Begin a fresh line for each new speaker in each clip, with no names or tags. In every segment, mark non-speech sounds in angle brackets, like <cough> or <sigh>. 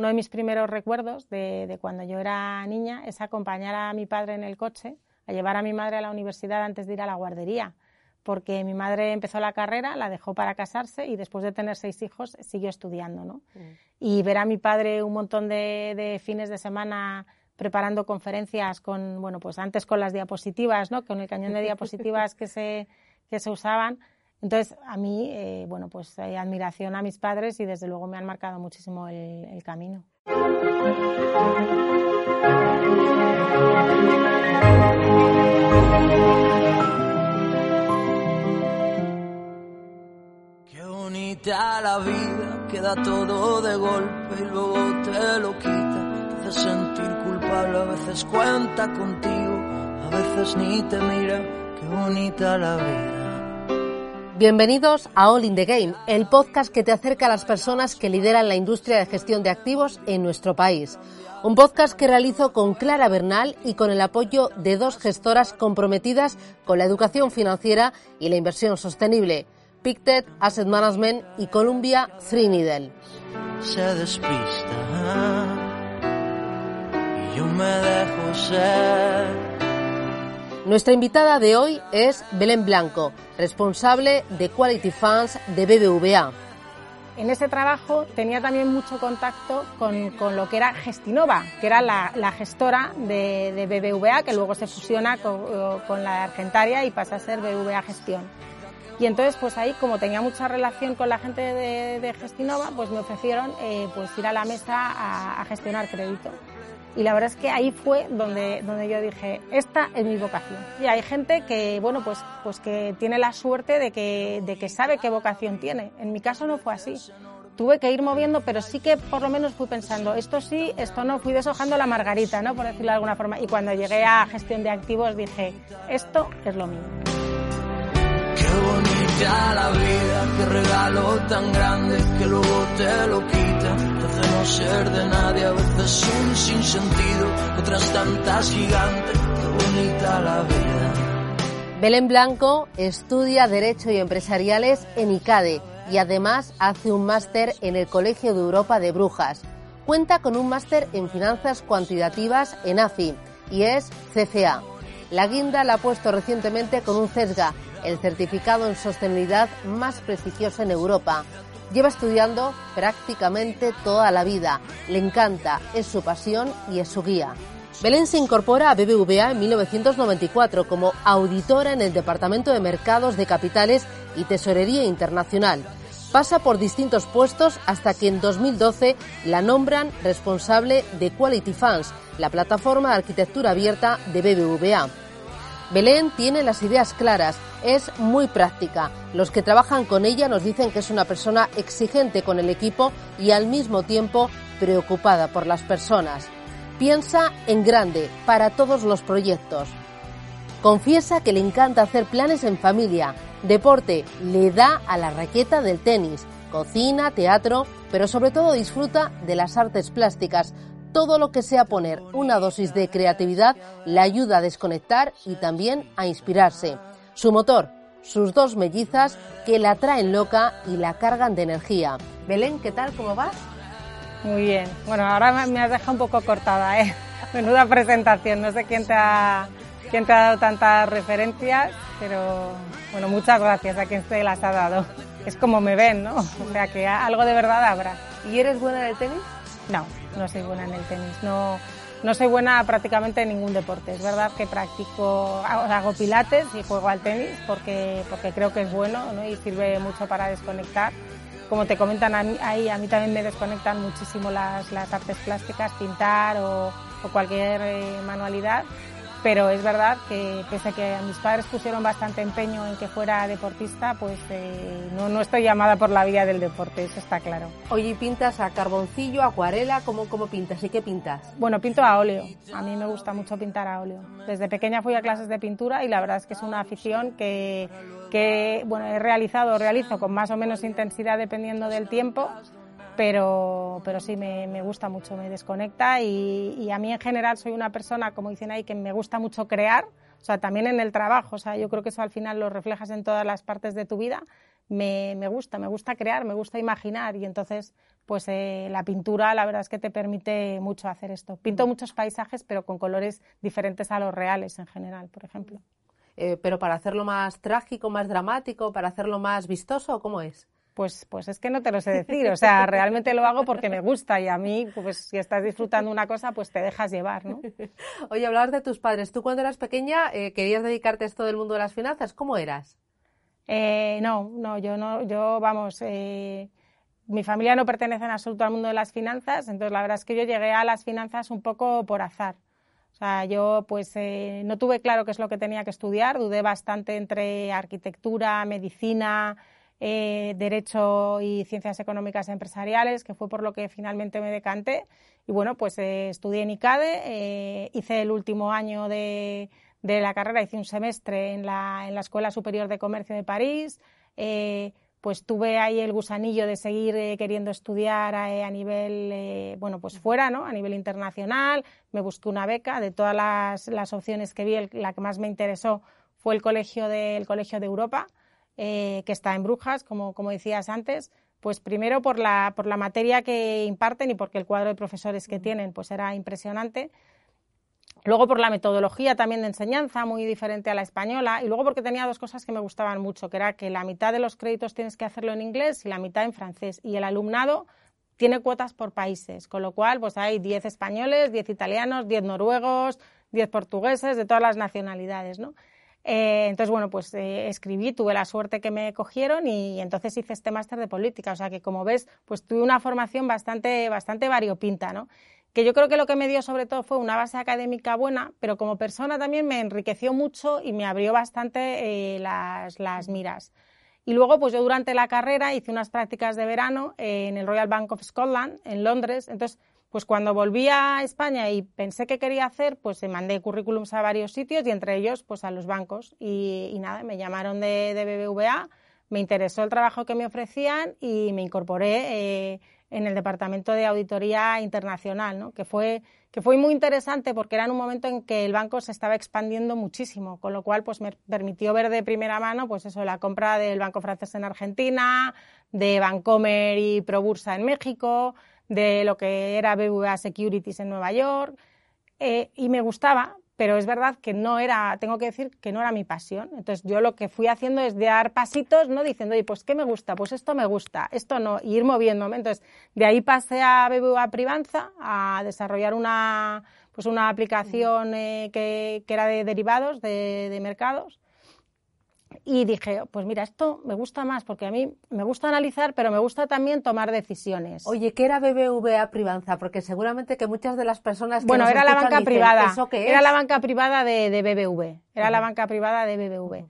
uno de mis primeros recuerdos de, cuando yo era niña es acompañar a mi padre en el coche, a llevar a mi madre a la universidad antes de ir a la guardería, porque mi madre empezó la carrera, la dejó para casarse y después de tener seis hijos siguió estudiando, ¿no? Mm. Y ver a mi padre un montón de, fines de semana preparando conferencias con, bueno, pues antes con las diapositivas, ¿no? Con el cañón de diapositivas que se, que se usaban, entonces, a mí, eh, bueno, pues hay admiración a mis padres y desde luego me han marcado muchísimo el, camino.
Qué bonita la vida, queda todo de golpe y luego te lo quita. Te hace sentir culpable, a veces cuenta contigo, a veces ni te mira. Qué bonita la vida.
Bienvenidos a All in the Game, el podcast que te acerca a las personas que lideran la industria de gestión de activos en nuestro país. Un podcast que realizo con Clara Bernal y con el apoyo de dos gestoras comprometidas con la educación financiera y la inversión sostenible, Pictet Asset Management y Columbia dejo ser nuestra invitada de hoy es Belén Blanco, responsable de Quality Funds de BBVA.
En ese trabajo tenía también mucho contacto con, lo que era Gestinova, que era la, gestora de, BBVA, que luego se fusiona con, la Argentaria y pasa a ser BBVA Gestión. Y entonces, pues ahí, como tenía mucha relación con la gente de, Gestinova, pues me ofrecieron eh, pues ir a la mesa a, a gestionar crédito. Y la verdad es que ahí fue donde, donde yo dije, esta es mi vocación. Y hay gente que, bueno, pues, pues que tiene la suerte de que, de que sabe qué vocación tiene. En mi caso no fue así. Tuve que ir moviendo, pero sí que por lo menos fui pensando, esto sí, esto no, fui deshojando la margarita, ¿no? Por decirlo de alguna forma. Y cuando llegué a gestión de activos dije, esto es lo mío.
Bonita la vida, qué regalo tan grande que luego te lo quita no ser de nadie, a veces un sinsentido, otras tantas gigantes, qué bonita la vida.
Belén Blanco estudia Derecho y Empresariales en ICADE y además hace un máster en el Colegio de Europa de Brujas. Cuenta con un máster en Finanzas Cuantitativas en AFI y es CFA. La guinda la ha puesto recientemente con un CESGA, el certificado en sostenibilidad más prestigioso en Europa. Lleva estudiando prácticamente toda la vida. Le encanta, es su pasión y es su guía. Belén se incorpora a BBVA en 1994 como auditora en el Departamento de Mercados de Capitales y Tesorería Internacional. Pasa por distintos puestos hasta que en 2012 la nombran responsable de Quality Funds, la plataforma de arquitectura abierta de BBVA. Belén tiene las ideas claras, es muy práctica. Los que trabajan con ella nos dicen que es una persona exigente con el equipo y al mismo tiempo preocupada por las personas. Piensa en grande para todos los proyectos. Confiesa que le encanta hacer planes en familia. Deporte le da a la raqueta del tenis. Cocina, teatro, pero sobre todo disfruta de las artes plásticas, todo lo que sea poner una dosis de creatividad le ayuda a desconectar y también a inspirarse. Su motor, sus dos mellizas que la traen loca y la cargan de energía. Belén, ¿qué tal? ¿Cómo vas?
Muy bien. Bueno, ahora me has dejado un poco cortada, ¿eh? <laughs> Menuda presentación. No sé quién te ha, quién te ha dado tantas referencias, pero bueno, muchas gracias a quien se las ha dado. Es como me ven, ¿no? O sea que algo de verdad habrá.
¿Y eres buena en el tenis?
No, no soy buena en el tenis. No, no soy buena prácticamente en ningún deporte. Es verdad que practico, hago pilates y juego al tenis porque, porque creo que es bueno y sirve mucho para desconectar. Como te comentan ahí, a mí también me desconectan muchísimo las, las artes plásticas, pintar o, o cualquier eh, manualidad pero es verdad que pese a que mis padres pusieron bastante empeño en que fuera deportista, pues eh, no, no, estoy llamada por la vía del deporte, eso está claro.
Oye, ¿pintas a carboncillo, acuarela? ¿Cómo, cómo pintas y qué pintas?
Bueno, pinto a óleo. A mí me gusta mucho pintar a óleo. Desde pequeña fui a clases de pintura y la verdad es que es una afición que, que bueno, he realizado o realizo con más o menos intensidad dependiendo del tiempo pero, pero sí me, gusta mucho, me desconecta y, a mí en general soy una persona, como dicen ahí, que me gusta mucho crear, o sea, también en el trabajo, o sea, yo creo que eso al final lo reflejas en todas las partes de tu vida, me, me gusta, me gusta crear, me gusta imaginar y entonces pues eh, la pintura la verdad es que te permite mucho hacer esto. Pinto muchos paisajes, pero con colores diferentes a los reales en general, por ejemplo.
Eh, pero para hacerlo más trágico, más dramático, para hacerlo más vistoso, ¿cómo es?
Pues, pues es que no te lo sé decir, o sea, realmente lo hago porque me gusta y a mí, pues si estás disfrutando una cosa, pues te dejas llevar, ¿no? <laughs>
Oye, hablabas de tus padres. Tú cuando eras pequeña eh, querías dedicarte a esto del mundo de las finanzas. ¿Cómo eras?
no, no, yo no, yo vamos, mi familia no pertenece en absoluto al mundo de las finanzas, entonces la verdad es que yo llegué a las finanzas un poco por azar. O sea, yo pues eh, no tuve claro qué es lo que tenía que estudiar, dudé bastante entre arquitectura, medicina, eh, derecho y ciencias económicas empresariales, que fue por lo que finalmente me decanté. Y bueno, pues eh, estudié en ICADE, hice el último año de, de, la carrera, hice un semestre en la, en la Escuela Superior de Comercio de París pues tuve ahí el gusanillo de seguir eh, queriendo estudiar eh, a, nivel, eh, bueno, pues fuera, ¿no? A nivel internacional. Me busqué una beca. De todas las, opciones que vi, la que más me interesó fue el Colegio de, Colegio de Europa, que está en Brujas, como, como decías antes. Pues primero por la, por la materia que imparten y porque el cuadro de profesores que tienen pues era impresionante. Luego por la metodología también de enseñanza, muy diferente a la española, y luego porque tenía dos cosas que me gustaban mucho, que era que la mitad de los créditos tienes que hacerlo en inglés y la mitad en francés, y el alumnado tiene cuotas por países, con lo cual pues hay 10 españoles, 10 italianos, 10 noruegos, 10 portugueses, de todas las nacionalidades, ¿no? Eh, entonces, bueno, pues eh, escribí, tuve la suerte que me cogieron y, entonces hice este máster de política. O sea que, como ves, pues tuve una formación bastante, bastante variopinta, ¿no? que yo creo que lo que me dio sobre todo fue una base académica buena, pero como persona también me enriqueció mucho y me abrió bastante eh, las, las, miras. Y luego, pues yo durante la carrera hice unas prácticas de verano en el Royal Bank of Scotland, en Londres. Entonces, pues cuando volví a España y pensé qué quería hacer, pues mandé currículums a varios sitios y entre ellos, pues a los bancos. Y, nada, me llamaron de, de, BBVA, me interesó el trabajo que me ofrecían y me incorporé. Eh, en el Departamento de Auditoría Internacional, ¿no? que, fue, que fue muy interesante porque era en un momento en que el banco se estaba expandiendo muchísimo, con lo cual pues, me permitió ver de primera mano pues eso, la compra del Banco Francés en Argentina, de Bancomer y Probursa en México, de lo que era BBVA Securities en Nueva York, eh, y me gustaba pero es verdad que no era, tengo que decir que no era mi pasión. Entonces yo lo que fui haciendo es dar pasitos, ¿no? Diciendo, oye, pues ¿qué me gusta? Pues esto me gusta, esto no, y ir moviéndome. Entonces de ahí pasé a BBVA Privanza a desarrollar una, pues una aplicación eh, que, que, era de derivados de, de mercados y dije, pues mira, esto me gusta más porque a mí me gusta analizar, pero me gusta también tomar decisiones.
Oye, ¿qué era BBVA Privanza? Porque seguramente que muchas de las personas que
Bueno, era la banca privada.
¿Eso qué
Era la banca privada de, de BBV. Era la banca privada de BBV.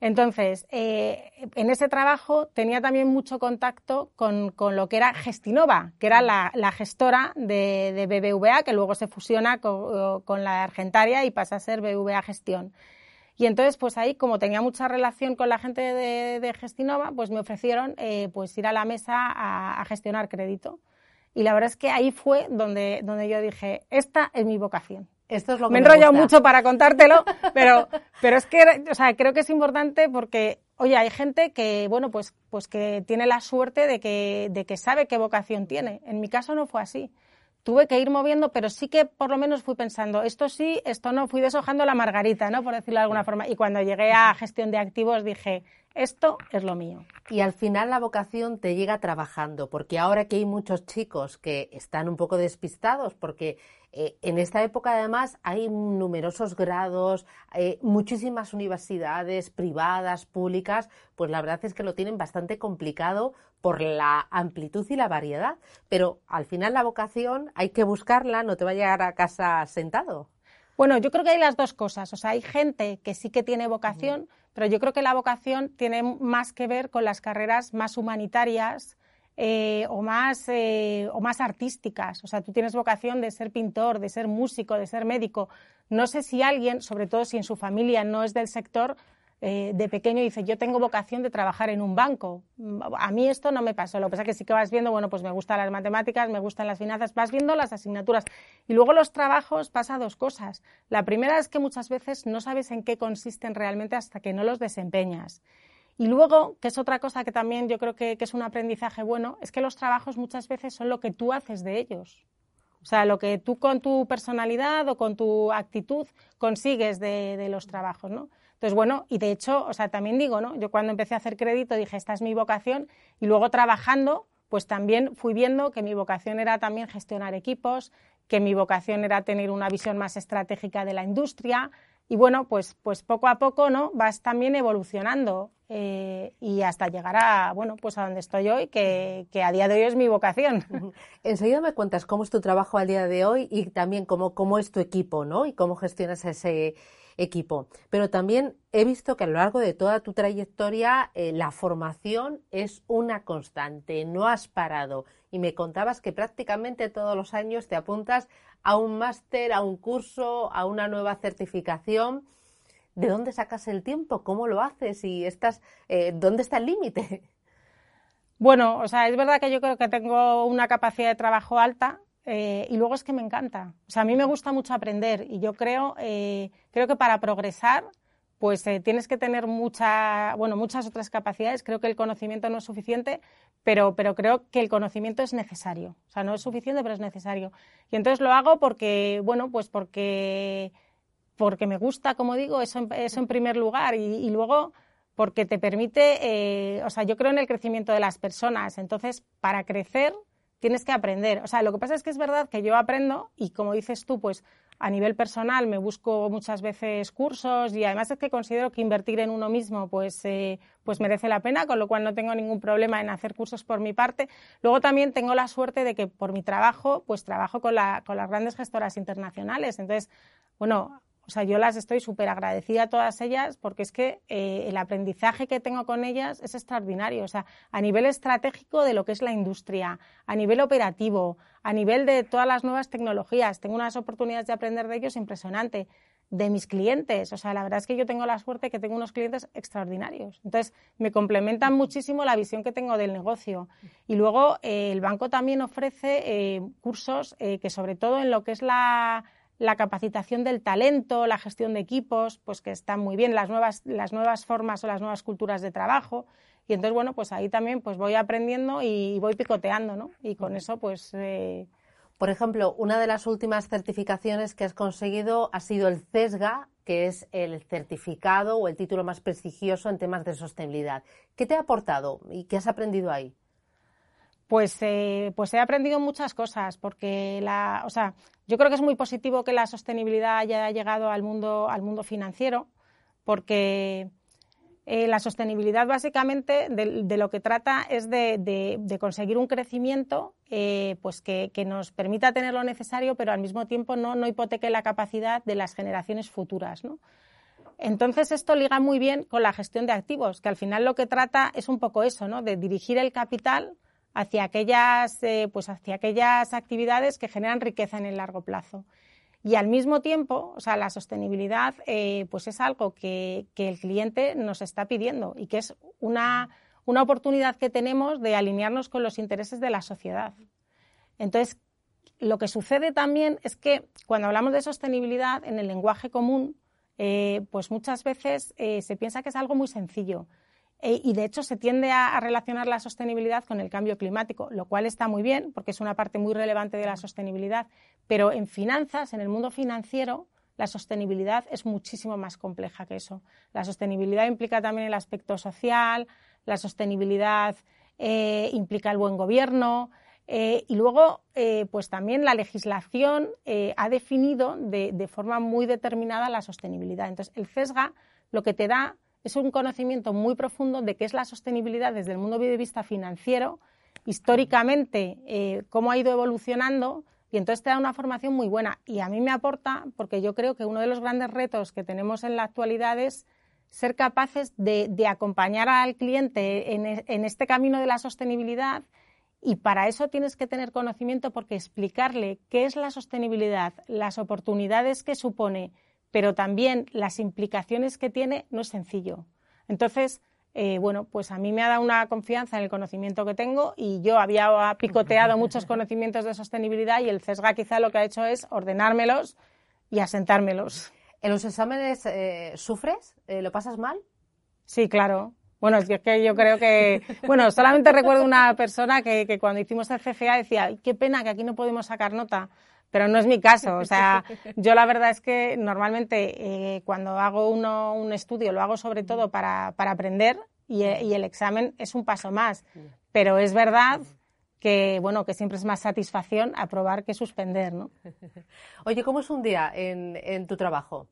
Entonces, eh, en ese trabajo tenía también mucho contacto con, con lo que era Gestinova, que era la, la gestora de, de, BBVA, que luego se fusiona con, con la Argentaria y pasa a ser BBVA Gestión. Y entonces, pues ahí, como tenía mucha relación con la gente de, Gestinova, pues me ofrecieron eh, pues ir a la mesa a, gestionar crédito. Y la verdad es que ahí fue donde, donde yo dije, esta es mi vocación.
Esto es lo que
me he enrollado mucho para contártelo, pero, pero es que, o sea, creo que es importante porque, oye, hay gente que, bueno, pues, pues que tiene la suerte de que, de que sabe qué vocación tiene. En mi caso no fue así tuve que ir moviendo, pero sí que por lo menos fui pensando, esto sí, esto no, fui deshojando la margarita, ¿no? Por decirlo de alguna forma. Y cuando llegué a gestión de activos dije, esto es lo mío.
Y al final la vocación te llega trabajando, porque ahora que hay muchos chicos que están un poco despistados, porque eh, en esta época además hay numerosos grados, eh, muchísimas universidades privadas, públicas, pues la verdad es que lo tienen bastante complicado por la amplitud y la variedad. Pero al final la vocación hay que buscarla, no te va a llegar a casa sentado.
Bueno, yo creo que hay las dos cosas. O sea, hay gente que sí que tiene vocación, pero yo creo que la vocación tiene más que ver con las carreras más humanitarias, eh, o, más, eh, o más artísticas. O sea, tú tienes vocación de ser pintor, de ser músico, de ser médico. No sé si alguien, sobre todo si en su familia no es del sector, eh, de pequeño dice, yo tengo vocación de trabajar en un banco. A mí esto no me pasó. Lo que pasa es que sí que vas viendo, bueno, pues me gustan las matemáticas, me gustan las finanzas, vas viendo las asignaturas. Y luego los trabajos pasa dos cosas. La primera es que muchas veces no sabes en qué consisten realmente hasta que no los desempeñas. Y luego, que es otra cosa que también yo creo que, es un aprendizaje bueno, es que los trabajos muchas veces son lo que tú haces de ellos. O sea, lo que tú con tu personalidad o con tu actitud consigues de, de, los trabajos, ¿no? Entonces, bueno, y de hecho, o sea, también digo, ¿no? Yo cuando empecé a hacer crédito dije, esta es mi vocación, y luego trabajando, pues también fui viendo que mi vocación era también gestionar equipos, que mi vocación era tener una visión más estratégica de la industria, y bueno, pues, pues poco a poco, ¿no? Vas también evolucionando eh, y hasta llegar a, bueno, pues a donde estoy hoy, que, que, a día de hoy es mi vocación.
Enseguida me cuentas cómo es tu trabajo al día de hoy y también cómo, cómo es tu equipo, ¿no? Y cómo gestionas ese equipo. Pero también he visto que a lo largo de toda tu trayectoria eh, la formación es una constante, no has parado. Y me contabas que prácticamente todos los años te apuntas a un máster, a un curso, a una nueva certificación. ¿De dónde sacas el tiempo? ¿Cómo lo haces? ¿Y estás, eh, dónde está el límite? <laughs>
Bueno, o sea, es verdad que yo creo que tengo una capacidad de trabajo alta eh, y luego es que me encanta. O sea, a mí me gusta mucho aprender y yo creo, eh, creo que para progresar pues eh, tienes que tener mucha, bueno, muchas otras capacidades. Creo que el conocimiento no es suficiente, pero, pero creo que el conocimiento es necesario. O sea, no es suficiente, pero es necesario. Y entonces lo hago porque, bueno, pues porque, porque me gusta, como digo, eso, eso en primer lugar. Y, luego porque te permite, o sea, yo creo en el crecimiento de las personas. Entonces, para crecer tienes que aprender. O sea, lo que pasa es que es verdad que yo aprendo y como dices tú, pues a nivel personal me busco muchas veces cursos y además es que considero que invertir en uno mismo pues, eh, pues merece la pena, con lo cual no tengo ningún problema en hacer cursos por mi parte. Luego también tengo la suerte de que por mi trabajo pues trabajo con, la, con las grandes gestoras internacionales. Entonces, bueno, o sea, yo las estoy súper agradecida a todas ellas porque es que eh, el aprendizaje que tengo con ellas es extraordinario. O sea, a nivel estratégico de lo que es la industria, a nivel operativo, a nivel de todas las nuevas tecnologías. Tengo unas oportunidades de aprender de ellos impresionante. De mis clientes. O sea, la verdad es que yo tengo la suerte que tengo unos clientes extraordinarios. Entonces, me complementan muchísimo la visión que tengo del negocio. Y luego, eh, el banco también ofrece eh, cursos que, sobre todo en lo que es la la capacitación del talento, la gestión de equipos, pues que están muy bien, las nuevas, las nuevas formas o las nuevas culturas de trabajo. Y entonces, bueno, pues ahí también pues voy aprendiendo y voy picoteando, ¿no? Y con eso, pues... Eh,
Por ejemplo, una de las últimas certificaciones que has conseguido ha sido el CESGA, que es el certificado o el título más prestigioso en temas de sostenibilidad. ¿Qué te ha aportado y qué has aprendido ahí?
Pues, eh, pues he aprendido muchas cosas, porque la, o sea, yo creo que es muy positivo que la sostenibilidad haya llegado al mundo, al mundo financiero, porque eh, la sostenibilidad básicamente de, lo que trata es de, conseguir un crecimiento eh, pues que, nos permita tener lo necesario, pero al mismo tiempo no, no hipoteque la capacidad de las generaciones futuras. ¿no? Entonces, esto liga muy bien con la gestión de activos, que al final lo que trata es un poco eso, ¿no? de dirigir el capital hacia aquellas, eh, pues hacia aquellas actividades que generan riqueza en el largo plazo. Y al mismo tiempo, o sea, la sostenibilidad eh, pues es algo que, el cliente nos está pidiendo y que es una, una oportunidad que tenemos de alinearnos con los intereses de la sociedad. Entonces, lo que sucede también es que cuando hablamos de sostenibilidad en el lenguaje común, eh, pues muchas veces se piensa que es algo muy sencillo. E, y de hecho se tiende a, relacionar la sostenibilidad con el cambio climático, lo cual está muy bien porque es una parte muy relevante de la sostenibilidad, pero en finanzas, en el mundo financiero, la sostenibilidad es muchísimo más compleja que eso. La sostenibilidad implica también el aspecto social, la sostenibilidad eh, implica el buen gobierno, eh, y luego, eh, pues también la legislación ha definido de, de, forma muy determinada la sostenibilidad. Entonces, el CESGA lo que te da es un conocimiento muy profundo de qué es la sostenibilidad desde el mundo de vista financiero, históricamente, eh, cómo ha ido evolucionando, y entonces te da una formación muy buena. Y a mí me aporta, porque yo creo que uno de los grandes retos que tenemos en la actualidad es ser capaces de, acompañar al cliente en, en este camino de la sostenibilidad. Y para eso tienes que tener conocimiento porque explicarle qué es la sostenibilidad, las oportunidades que supone, pero también las implicaciones que tiene no es sencillo. Entonces, eh, bueno, pues a mí me ha dado una confianza en el conocimiento que tengo y yo había picoteado muchos conocimientos de sostenibilidad y el CESGA quizá lo que ha hecho es ordenármelos y asentármelos.
¿En los exámenes eh, sufres? Eh, ¿Lo pasas mal?
Sí, claro. Bueno, es que yo creo que, bueno, solamente recuerdo una persona que, que cuando hicimos el CFA decía, qué pena que aquí no podemos sacar nota pero no es mi caso. O sea, <laughs> yo la verdad es que normalmente eh, cuando hago uno, un estudio lo hago sobre todo para, para aprender y, y, el examen es un paso más. Pero es verdad que bueno que siempre es más satisfacción aprobar que suspender, ¿no? <laughs>
Oye, ¿cómo es un día en, en tu trabajo?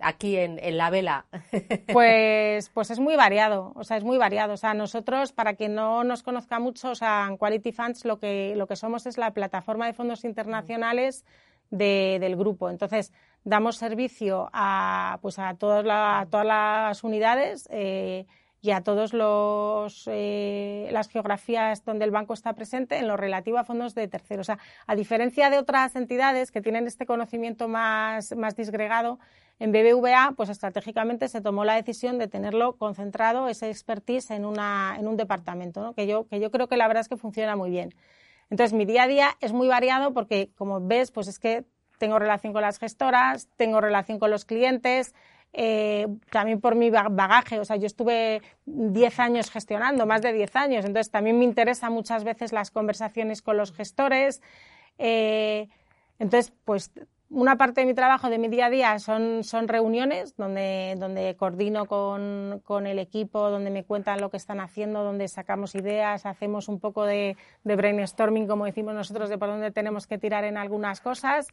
Aquí en, la vela? <laughs>
Pues, pues es muy variado, o sea, es muy variado. O sea, nosotros, para quien no nos conozca mucho, o sea, en Quality Funds lo que, lo que somos es la plataforma de fondos internacionales del grupo. Entonces, damos servicio a, pues a, todas, todas las unidades. Eh, y a todas eh, las geografías donde el banco está presente en lo relativo a fondos de terceros. O sea, a diferencia de otras entidades que tienen este conocimiento más, más disgregado, en BBVA, pues estratégicamente se tomó la decisión de tenerlo concentrado, ese expertise, en, una, en un departamento, que, yo, que yo creo que la verdad es que funciona muy bien. Entonces, mi día a día es muy variado porque, como ves, pues es que tengo relación con las gestoras, tengo relación con los clientes, eh, también por mi bagaje, o sea, yo estuve 10 años gestionando, más de 10 años, entonces también me interesa muchas veces las conversaciones con los gestores. Eh, entonces, pues una parte de mi trabajo, de mi día a día, son, son reuniones donde, donde coordino con, con, el equipo, donde me cuentan lo que están haciendo, donde sacamos ideas, hacemos un poco de, de brainstorming, como decimos nosotros, de por dónde tenemos que tirar en algunas cosas.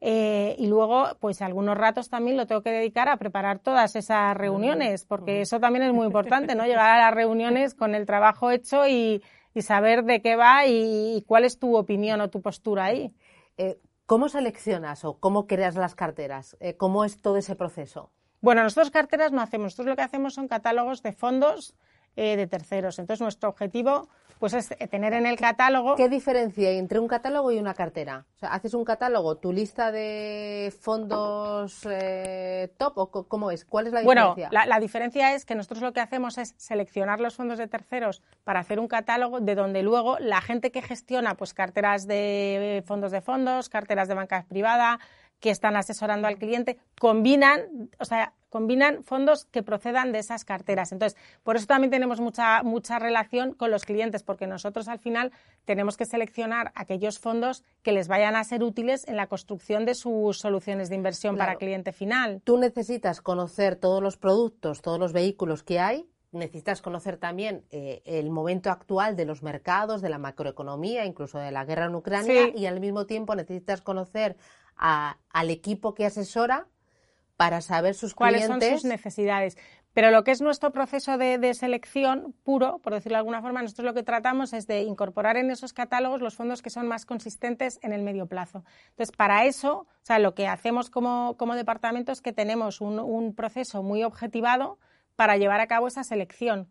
Eh, y luego, pues algunos ratos también lo tengo que dedicar a preparar todas esas reuniones, porque eso también es muy importante, ¿no? <laughs> Llegar a las reuniones con el trabajo hecho y, y saber de qué va y, cuál es tu opinión o tu postura ahí.
Eh, ¿Cómo seleccionas o cómo creas las carteras? Eh, ¿Cómo es todo ese proceso?
Bueno, nosotros carteras no hacemos. Nosotros lo que hacemos son catálogos de fondos eh, de terceros. Entonces, nuestro objetivo pues es tener en el catálogo.
¿Qué diferencia hay entre un catálogo y una cartera? O sea, ¿haces un catálogo, tu lista de fondos eh, top o cómo es? ¿Cuál es la
diferencia? Bueno, la, diferencia es que nosotros lo que hacemos es seleccionar los fondos de terceros para hacer un catálogo de donde luego la gente que gestiona pues carteras de fondos de fondos, carteras de banca privada, que están asesorando al cliente, combinan, o sea, combinan fondos que procedan de esas carteras. Entonces, por eso también tenemos mucha, mucha relación con los clientes, porque nosotros al final tenemos que seleccionar aquellos fondos que les vayan a ser útiles en la construcción de sus soluciones de inversión para cliente final.
Tú necesitas conocer todos los productos, todos los vehículos que hay, necesitas conocer también eh, el momento actual de los mercados, de la macroeconomía, incluso de la guerra en Ucrania, y al mismo tiempo necesitas conocer al equipo que asesora para saber sus
cuáles son sus necesidades. Pero lo que es nuestro proceso de, selección puro, por decirlo de alguna forma, nosotros lo que tratamos es de incorporar en esos catálogos los fondos que son más consistentes en el medio plazo. Entonces, para eso, o sea, lo que hacemos como, departamento es que tenemos un proceso muy objetivado para llevar a cabo esa selección.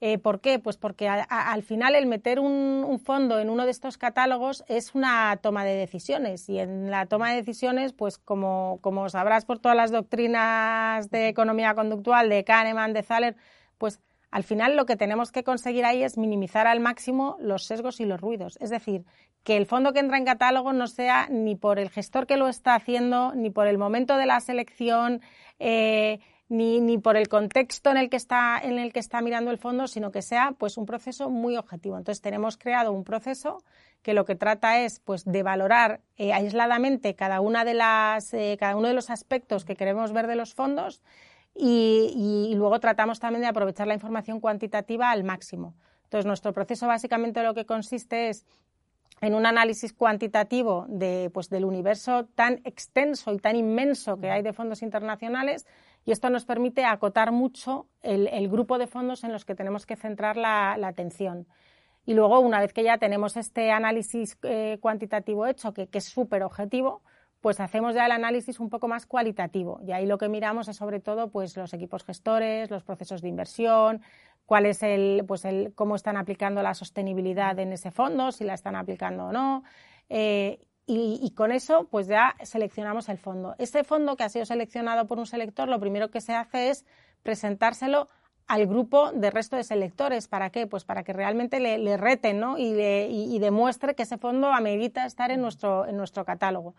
Eh, ¿Por qué? Pues porque al final el meter un, fondo en uno de estos catálogos es una toma de decisiones y en la toma de decisiones, pues como, como sabrás por todas las doctrinas de economía conductual de Kahneman, de Thaler, pues al final lo que tenemos que conseguir ahí es minimizar al máximo los sesgos y los ruidos. Es decir, que el fondo que entra en catálogo no sea ni por el gestor que lo está haciendo, ni por el momento de la selección. Eh, ni, ni por el contexto en el que está en el que está mirando el fondo, sino que sea pues un proceso muy objetivo. Entonces tenemos creado un proceso que lo que trata es pues de valorar eh, aisladamente cada una de las eh, cada uno de los aspectos que queremos ver de los fondos y, y, luego tratamos también de aprovechar la información cuantitativa al máximo. Entonces nuestro proceso básicamente lo que consiste es en un análisis cuantitativo de, pues, del universo tan extenso y tan inmenso que hay de fondos internacionales y esto nos permite acotar mucho el, grupo de fondos en los que tenemos que centrar la, atención. Y luego, una vez que ya tenemos este análisis eh, cuantitativo hecho, que, es súper objetivo, pues hacemos ya el análisis un poco más cualitativo. Y ahí lo que miramos es sobre todo pues, los equipos gestores, los procesos de inversión, cuál es el, pues el, cómo están aplicando la sostenibilidad en ese fondo, si la están aplicando o no. Eh, y, con eso pues ya seleccionamos el fondo. Ese fondo que ha sido seleccionado por un selector, lo primero que se hace es presentárselo al grupo de resto de selectores. ¿Para qué? Pues para que realmente le, reten ¿no? y, y, demuestre que ese fondo amerita estar en nuestro, en nuestro catálogo.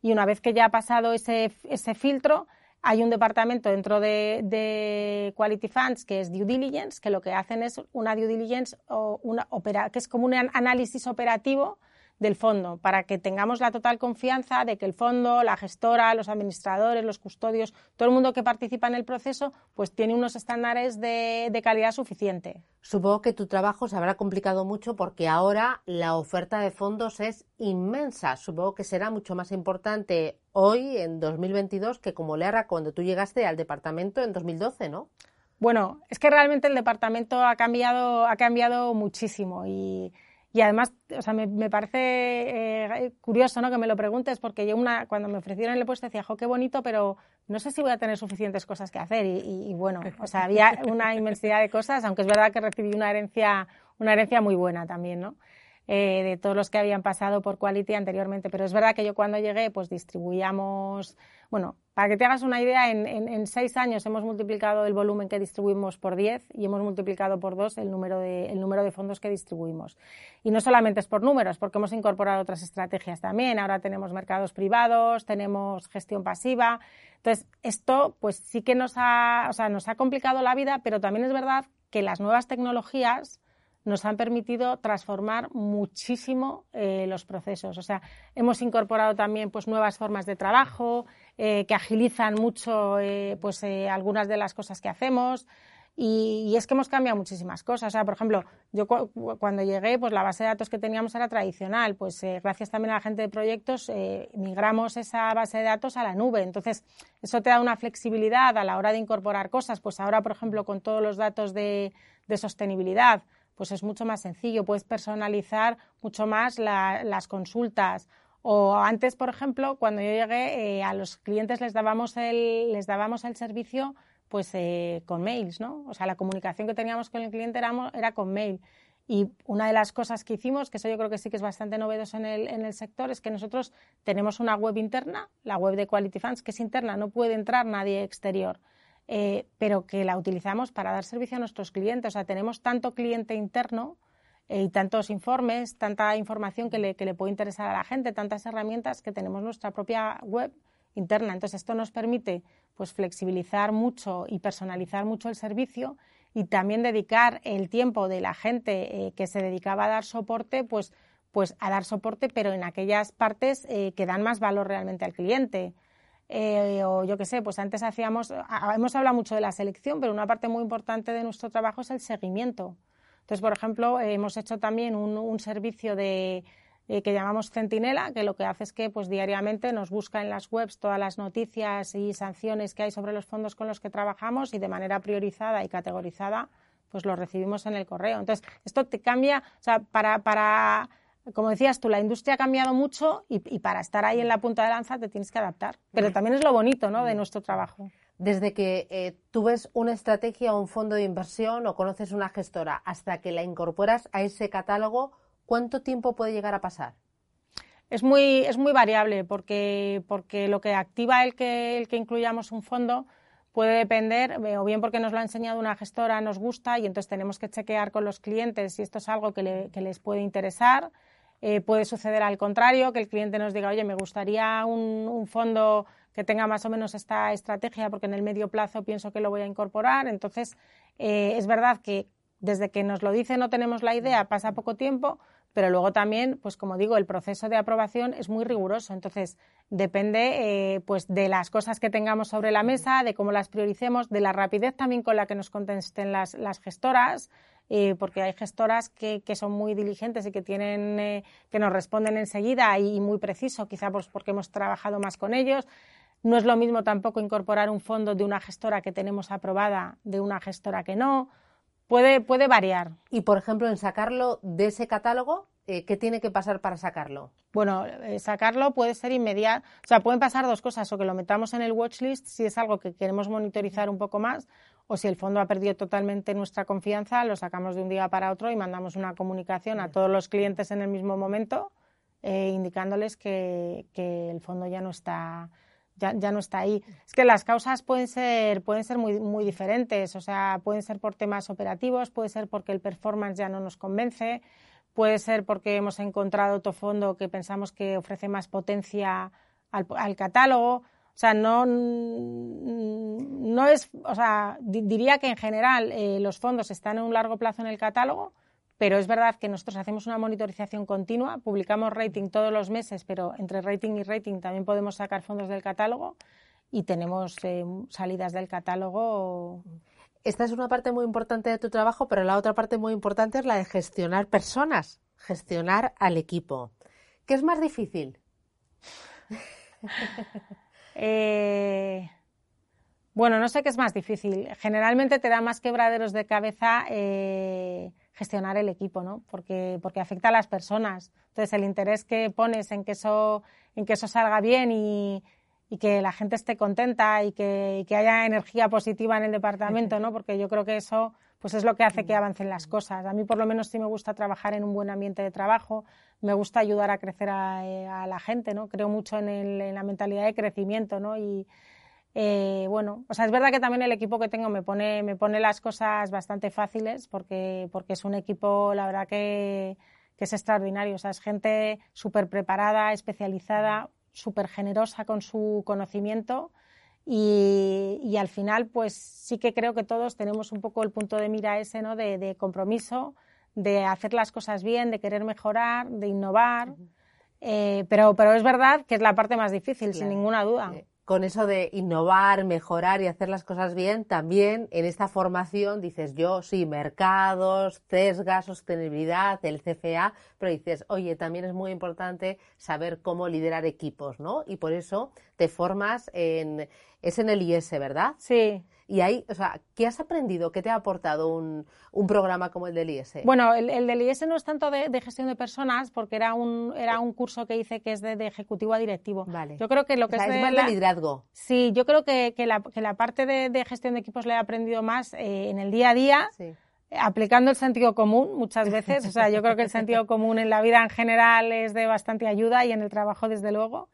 Y una vez que ya ha pasado ese, ese filtro, hay un departamento dentro de, Quality Funds que es Due Diligence, que lo que hacen es una Due Diligence o una opera, que es como un análisis operativo del fondo, para que tengamos la total confianza de que el fondo, la gestora, los administradores, los custodios, todo el mundo que participa en el proceso, pues tiene unos estándares de, calidad suficiente.
Supongo que tu trabajo se habrá complicado mucho porque ahora la oferta de fondos es inmensa. Supongo que será mucho más importante hoy, en 2022, que como le era cuando tú llegaste al departamento en 2012, ¿no?
Bueno, es que realmente el departamento ha cambiado, ha cambiado muchísimo y y además, o sea, me, me parece eh, curioso ¿no? que me lo preguntes, porque yo una, cuando me ofrecieron el puesto decía, jo, qué bonito, pero no sé si voy a tener suficientes cosas que hacer. Y, y, bueno, o sea, había una inmensidad de cosas, aunque es verdad que recibí una herencia, una herencia muy buena también, ¿no? Eh, de todos los que habían pasado por Quality anteriormente. Pero es verdad que yo cuando llegué, pues distribuíamos, bueno, para que te hagas una idea, en, en, seis años hemos multiplicado el volumen que distribuimos por diez y hemos multiplicado por dos el número, de, el número de fondos que distribuimos. Y no solamente es por números, porque hemos incorporado otras estrategias también. Ahora tenemos mercados privados, tenemos gestión pasiva. Entonces, esto pues sí que nos ha, o sea, nos ha complicado la vida, pero también es verdad que las nuevas tecnologías nos han permitido transformar muchísimo eh, los procesos. O sea, hemos incorporado también pues, nuevas formas de trabajo eh, que agilizan mucho eh, pues, algunas de las cosas que hacemos. Y, es que hemos cambiado muchísimas cosas. O sea, por ejemplo, yo cuando llegué, pues la base de datos que teníamos era tradicional. Pues gracias también a la gente de proyectos, migramos esa base de datos a la nube. Entonces, eso te da una flexibilidad a la hora de incorporar cosas. Pues ahora, por ejemplo, con todos los datos de, de sostenibilidad, pues es mucho más sencillo, puedes personalizar mucho más las consultas. O antes, por ejemplo, cuando yo llegué, eh, a los clientes les dábamos el, les dábamos el servicio pues eh, con mails, ¿no? O sea, la comunicación que teníamos con el cliente era, era con mail. Y una de las cosas que hicimos, que eso yo creo que sí que es bastante novedoso en el, en el sector, es que nosotros tenemos una web interna, la web de Quality Funds, que es interna, no puede entrar nadie exterior. Eh, pero que la utilizamos para dar servicio a nuestros clientes. O sea, tenemos tanto cliente interno eh, y tantos informes, tanta información que le, que le puede interesar a la gente, tantas herramientas que tenemos nuestra propia web interna. Entonces, esto nos permite pues, flexibilizar mucho y personalizar mucho el servicio y también dedicar el tiempo de la gente eh, que se dedicaba a dar soporte, pues, pues a dar soporte, pero en aquellas partes que dan más valor realmente al cliente. Eh, o yo qué sé, pues antes hacíamos, hemos hablado mucho de la selección, pero una parte muy importante de nuestro trabajo es el seguimiento. Entonces, por ejemplo, hemos hecho también un, servicio de, eh, que llamamos Centinela, que lo que hace es que pues, diariamente nos busca en las webs todas las noticias y sanciones que hay sobre los fondos con los que trabajamos y de manera priorizada y categorizada pues lo recibimos en el correo. Entonces, esto te cambia, o sea, para, para como decías tú, la industria ha cambiado mucho y, para estar ahí en la punta de lanza te tienes que adaptar. Pero también es lo bonito ¿no? de nuestro trabajo.
Desde que eh, tú ves una estrategia o un fondo de inversión o conoces una gestora hasta que la incorporas a ese catálogo, ¿cuánto tiempo puede llegar a pasar?
Es muy, es muy variable porque, porque lo que activa el que, el que incluyamos un fondo puede depender, eh, o bien porque nos lo ha enseñado una gestora, nos gusta y entonces tenemos que chequear con los clientes si esto es algo que, que les puede interesar eh, puede suceder al contrario, que el cliente nos diga, oye, me gustaría un, fondo que tenga más o menos esta estrategia porque en el medio plazo pienso que lo voy a incorporar. Entonces, eh, es verdad que desde que nos lo dice no tenemos la idea, pasa poco tiempo, pero luego también, pues como digo, el proceso de aprobación es muy riguroso. Entonces, depende eh, pues de las cosas que tengamos sobre la mesa, de cómo las prioricemos, de la rapidez también con la que nos contesten las, las gestoras. Eh, porque hay gestoras que, que, son muy diligentes y que tienen eh, que nos responden enseguida y, muy preciso, quizá pues porque hemos trabajado más con ellos. No es lo mismo tampoco incorporar un fondo de una gestora que tenemos aprobada de una gestora que no. Puede, puede variar.
Y, por ejemplo, en sacarlo de ese catálogo, eh, ¿qué tiene que pasar para sacarlo?
Bueno, sacarlo puede ser inmediato. O sea, pueden pasar dos cosas. O que lo metamos en el watchlist si es algo que queremos monitorizar un poco más, o si el fondo ha perdido totalmente nuestra confianza, lo sacamos de un día para otro y mandamos una comunicación a todos los clientes en el mismo momento, eh, indicándoles que, el fondo ya no está ya, no está ahí. Es que las causas pueden ser, pueden ser muy, muy diferentes, o sea, pueden ser por temas operativos, puede ser porque el performance ya no nos convence, puede ser porque hemos encontrado otro fondo que pensamos que ofrece más potencia al, al catálogo. O sea, no, no es, o sea, diría que en general eh, los fondos están en un largo plazo en el catálogo, pero es verdad que nosotros hacemos una monitorización continua, publicamos rating todos los meses, pero entre rating y rating también podemos sacar fondos del catálogo y tenemos eh, salidas del catálogo.
Esta es una parte muy importante de tu trabajo, pero la otra parte muy importante es la de gestionar personas, gestionar al equipo. ¿Qué es más difícil? <laughs>
Eh, bueno, no sé qué es más difícil. Generalmente te da más quebraderos de cabeza eh, gestionar el equipo, ¿no? Porque, porque afecta a las personas. Entonces, el interés que pones en que eso, en que eso salga bien y, y que la gente esté contenta y que, que, haya energía positiva en el departamento, ¿no? Porque yo creo que eso pues es lo que hace que avancen las cosas. A mí por lo menos sí me gusta trabajar en un buen ambiente de trabajo, me gusta ayudar a crecer a, eh, la gente, ¿no? Creo mucho en, la mentalidad de crecimiento, ¿no? Y eh, bueno, o sea, es verdad que también el equipo que tengo me pone, me pone las cosas bastante fáciles porque, porque es un equipo, la verdad que, que es extraordinario. O sea, es gente súper preparada, especializada, súper generosa con su conocimiento y, al final, pues sí que creo que todos tenemos un poco el punto de mira ese, ¿no? De, compromiso, de hacer las cosas bien, de querer mejorar, de innovar. Eh, pero, pero es verdad que es la parte más difícil, sin ninguna duda
con eso de innovar, mejorar y hacer las cosas bien, también en esta formación dices yo, sí, mercados, CESGA, sostenibilidad, el CFA, pero dices, oye, también es muy importante saber cómo liderar equipos, ¿no? Y por eso te formas en, es en el IS, ¿verdad?
Sí.
Y ahí, o sea, ¿qué has aprendido? ¿Qué te ha aportado un, un programa como el del IS?
Bueno, el, el del IS no es tanto de, gestión de personas, porque era un, era un curso que hice que es de, ejecutivo a directivo.
Vale.
Yo creo que lo que
es, más de liderazgo.
Sí, yo creo que, que, la, que la parte de, gestión de equipos le he aprendido más eh, en el día a día. aplicando el sentido común muchas veces. O sea, yo creo que el sentido <laughs> común en la vida en general es de bastante ayuda y en el trabajo, desde luego.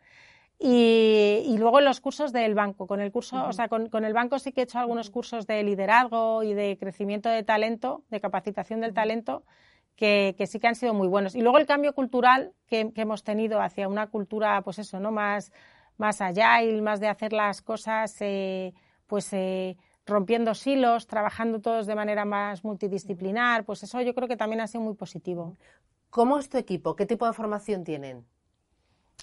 Y, luego en los cursos del banco. Con el curso, o sea, con, el banco sí que he hecho algunos cursos de liderazgo y de crecimiento de talento, de capacitación del talento, que, sí que han sido muy buenos. Y luego el cambio cultural que, hemos tenido hacia una cultura, pues eso, ¿no? Más, más agile, más de hacer las cosas, eh, pues eh, rompiendo silos, trabajando todos de manera más multidisciplinar, pues eso yo creo que también ha sido muy positivo.
¿Cómo es tu equipo? ¿Qué tipo de formación tienen?